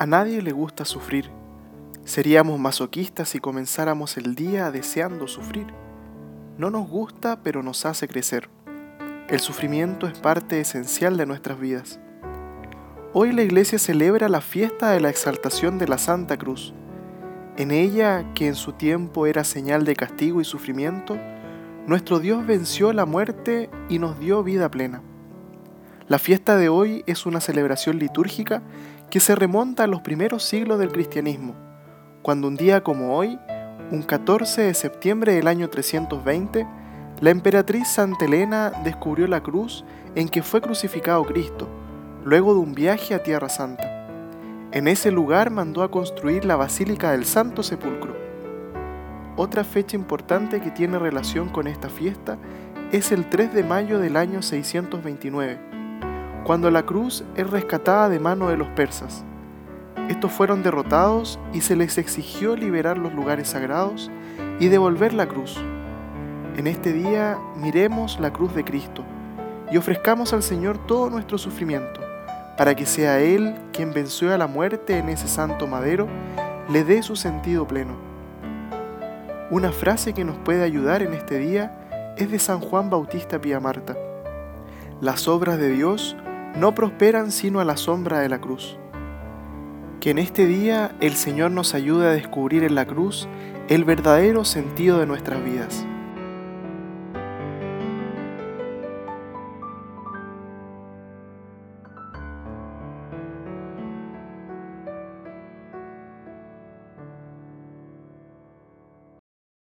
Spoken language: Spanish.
A nadie le gusta sufrir. Seríamos masoquistas si comenzáramos el día deseando sufrir. No nos gusta, pero nos hace crecer. El sufrimiento es parte esencial de nuestras vidas. Hoy la iglesia celebra la fiesta de la exaltación de la Santa Cruz. En ella, que en su tiempo era señal de castigo y sufrimiento, nuestro Dios venció la muerte y nos dio vida plena. La fiesta de hoy es una celebración litúrgica que se remonta a los primeros siglos del cristianismo, cuando un día como hoy, un 14 de septiembre del año 320, la emperatriz Santa Elena descubrió la cruz en que fue crucificado Cristo, luego de un viaje a Tierra Santa. En ese lugar mandó a construir la Basílica del Santo Sepulcro. Otra fecha importante que tiene relación con esta fiesta es el 3 de mayo del año 629, cuando la cruz es rescatada de mano de los persas. Estos fueron derrotados y se les exigió liberar los lugares sagrados y devolver la cruz. En este día miremos la cruz de Cristo y ofrezcamos al Señor todo nuestro sufrimiento, para que sea Él quien venció a la muerte en ese santo madero, le dé su sentido pleno. Una frase que nos puede ayudar en este día es de San Juan Bautista Pía Marta. Las obras de Dios no prosperan sino a la sombra de la cruz. Que en este día el Señor nos ayude a descubrir en la cruz el verdadero sentido de nuestras vidas.